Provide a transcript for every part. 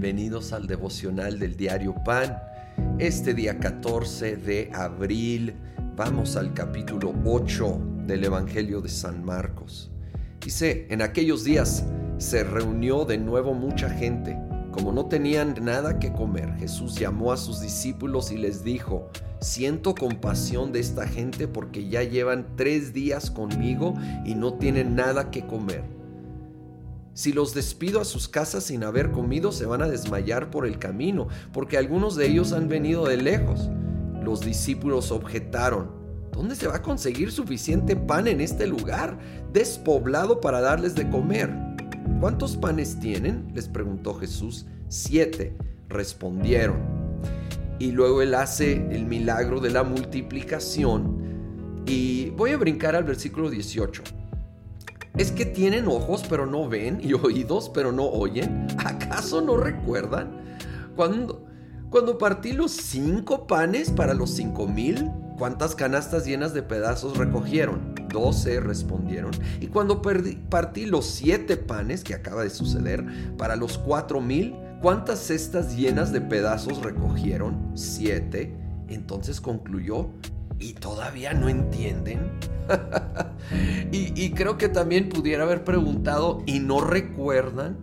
Bienvenidos al devocional del diario Pan. Este día 14 de abril vamos al capítulo 8 del Evangelio de San Marcos. Dice, en aquellos días se reunió de nuevo mucha gente. Como no tenían nada que comer, Jesús llamó a sus discípulos y les dijo, siento compasión de esta gente porque ya llevan tres días conmigo y no tienen nada que comer. Si los despido a sus casas sin haber comido, se van a desmayar por el camino, porque algunos de ellos han venido de lejos. Los discípulos objetaron, ¿dónde se va a conseguir suficiente pan en este lugar, despoblado para darles de comer? ¿Cuántos panes tienen? les preguntó Jesús. Siete, respondieron. Y luego él hace el milagro de la multiplicación. Y voy a brincar al versículo 18 ¿Es que tienen ojos pero no ven y oídos pero no oyen? ¿Acaso no recuerdan? Cuando, cuando partí los cinco panes para los cinco mil, ¿cuántas canastas llenas de pedazos recogieron? Doce respondieron. Y cuando partí los siete panes, que acaba de suceder, para los cuatro mil, ¿cuántas cestas llenas de pedazos recogieron? Siete. Entonces concluyó, ¿y todavía no entienden? y, creo que también pudiera haber preguntado, ¿y no recuerdan?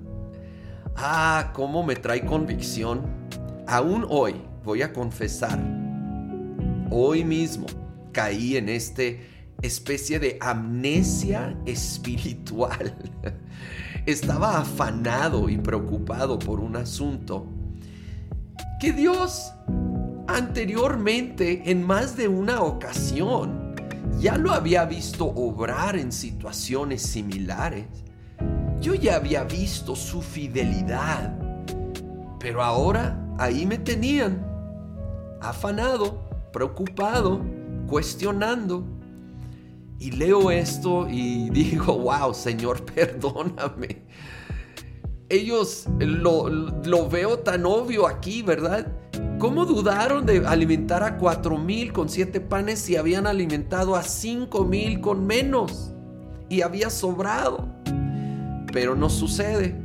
Ah, cómo me trae convicción. Aún hoy voy a confesar, hoy mismo caí en este especie de amnesia espiritual. Estaba afanado y preocupado por un asunto que Dios anteriormente en más de una ocasión ya lo había visto obrar en situaciones similares. Yo ya había visto su fidelidad. Pero ahora ahí me tenían, afanado, preocupado, cuestionando. Y leo esto y digo, wow, Señor, perdóname. Ellos lo, lo veo tan obvio aquí, ¿verdad? ¿Cómo dudaron de alimentar a cuatro mil con siete panes si habían alimentado a cinco mil con menos y había sobrado? Pero no sucede.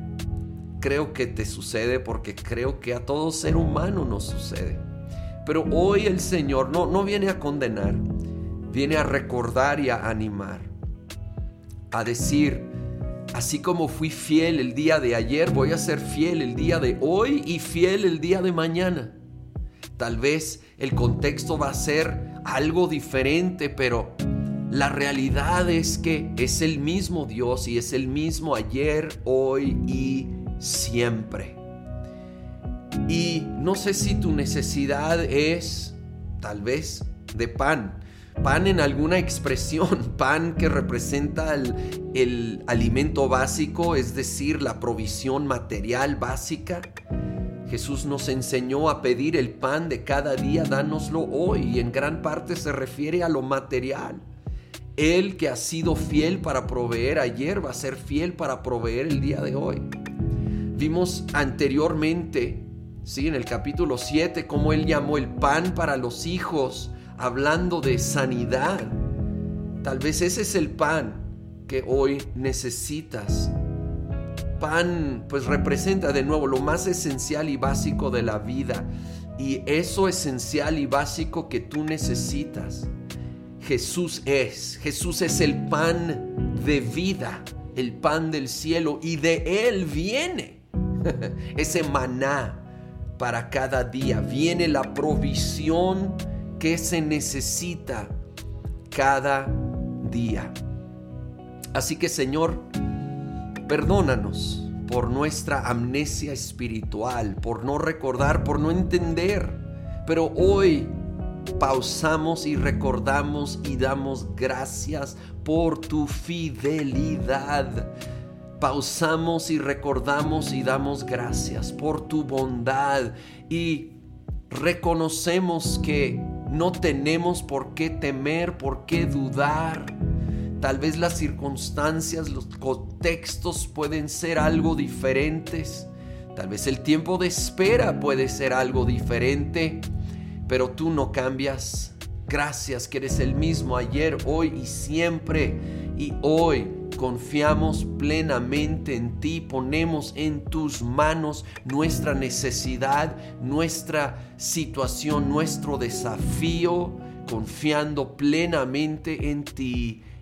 Creo que te sucede porque creo que a todo ser humano nos sucede. Pero hoy el Señor no, no viene a condenar, viene a recordar y a animar, a decir, así como fui fiel el día de ayer, voy a ser fiel el día de hoy y fiel el día de mañana. Tal vez el contexto va a ser algo diferente, pero la realidad es que es el mismo Dios y es el mismo ayer, hoy y siempre. Y no sé si tu necesidad es tal vez de pan, pan en alguna expresión, pan que representa el, el, alimento básico, es decir, la provisión material básica. Jesús nos enseñó a pedir el pan de cada día, dánoslo hoy, y en gran parte se refiere a lo material. Él que ha sido fiel para proveer ayer va a ser fiel para proveer el día de hoy. Vimos anteriormente, ¿sí? en el capítulo 7, cómo Él llamó el pan para los hijos, hablando de sanidad. Tal vez ese es el pan que hoy necesitas pan pues representa de nuevo lo más esencial y básico de la vida. Y eso esencial y básico que tú necesitas, Jesús es. Jesús es el pan de vida, el pan del cielo. Y de Él viene ese maná para cada día. Viene la provisión que se necesita cada día. Así que Señor, Perdónanos por nuestra amnesia espiritual, por no recordar, por no entender. Pero hoy pausamos y recordamos y damos gracias por tu fidelidad. Pausamos y recordamos y damos gracias por tu bondad y reconocemos que no tenemos por qué temer, por qué dudar Tal vez las circunstancias, los contextos pueden ser algo diferentes. Tal vez el tiempo de espera puede ser algo diferente. Pero tú no cambias. Gracias que eres el mismo ayer, hoy y siempre. Y hoy confiamos plenamente en ti, ponemos en tus manos nuestra necesidad, nuestra situación, nuestro desafío, confiando plenamente en ti,